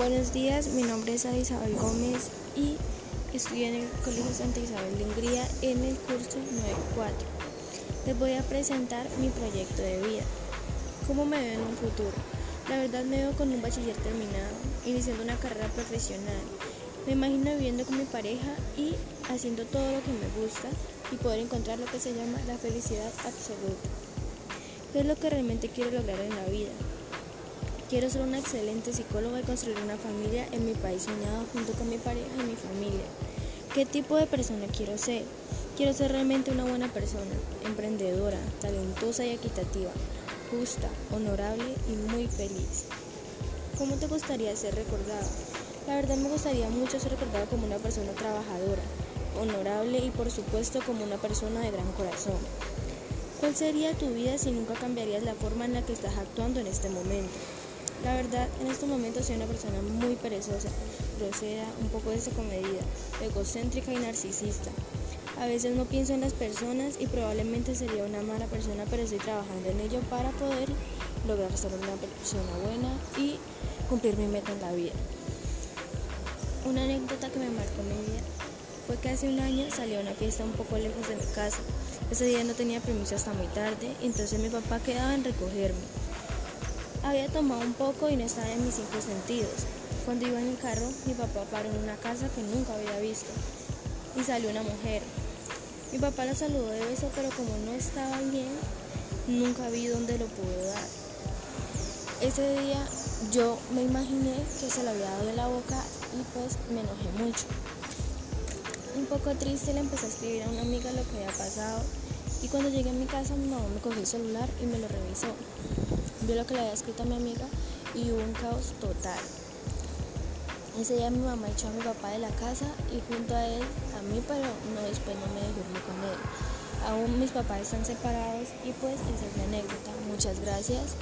Buenos días, mi nombre es Ana Isabel Gómez y estudio en el Colegio Santa Isabel de Hungría en el curso 94. Les voy a presentar mi proyecto de vida. ¿Cómo me veo en un futuro? La verdad me veo con un bachiller terminado, iniciando una carrera profesional. Me imagino viviendo con mi pareja y haciendo todo lo que me gusta y poder encontrar lo que se llama la felicidad absoluta. ¿Qué es lo que realmente quiero lograr en la vida? Quiero ser una excelente psicóloga y construir una familia en mi país soñado junto con mi pareja y mi familia. ¿Qué tipo de persona quiero ser? Quiero ser realmente una buena persona, emprendedora, talentosa y equitativa, justa, honorable y muy feliz. ¿Cómo te gustaría ser recordado? La verdad me gustaría mucho ser recordado como una persona trabajadora, honorable y por supuesto como una persona de gran corazón. ¿Cuál sería tu vida si nunca cambiarías la forma en la que estás actuando en este momento? La verdad, en estos momentos soy una persona muy perezosa, grosera, un poco desacomedida, egocéntrica y narcisista. A veces no pienso en las personas y probablemente sería una mala persona, pero estoy trabajando en ello para poder lograr ser una persona buena y cumplir mi meta en la vida. Una anécdota que me marcó mi vida fue que hace un año salí a una fiesta un poco lejos de mi casa. Ese día no tenía permiso hasta muy tarde, entonces mi papá quedaba en recogerme. Había tomado un poco y no estaba en mis cinco sentidos. Cuando iba en el carro, mi papá paró en una casa que nunca había visto y salió una mujer. Mi papá la saludó de beso, pero como no estaba bien, nunca vi dónde lo pudo dar. Ese día yo me imaginé que se lo había dado en la boca y pues me enojé mucho. Un poco triste le empecé a escribir a una amiga lo que había pasado y cuando llegué a mi casa mi mamá me cogió el celular y me lo revisó vio lo que le había escrito a mi amiga y hubo un caos total. Ese día mi mamá echó a mi papá de la casa y junto a él, a mí, pero no después no me dejó irme con él. Aún mis papás están separados y pues esa es mi anécdota. Muchas gracias.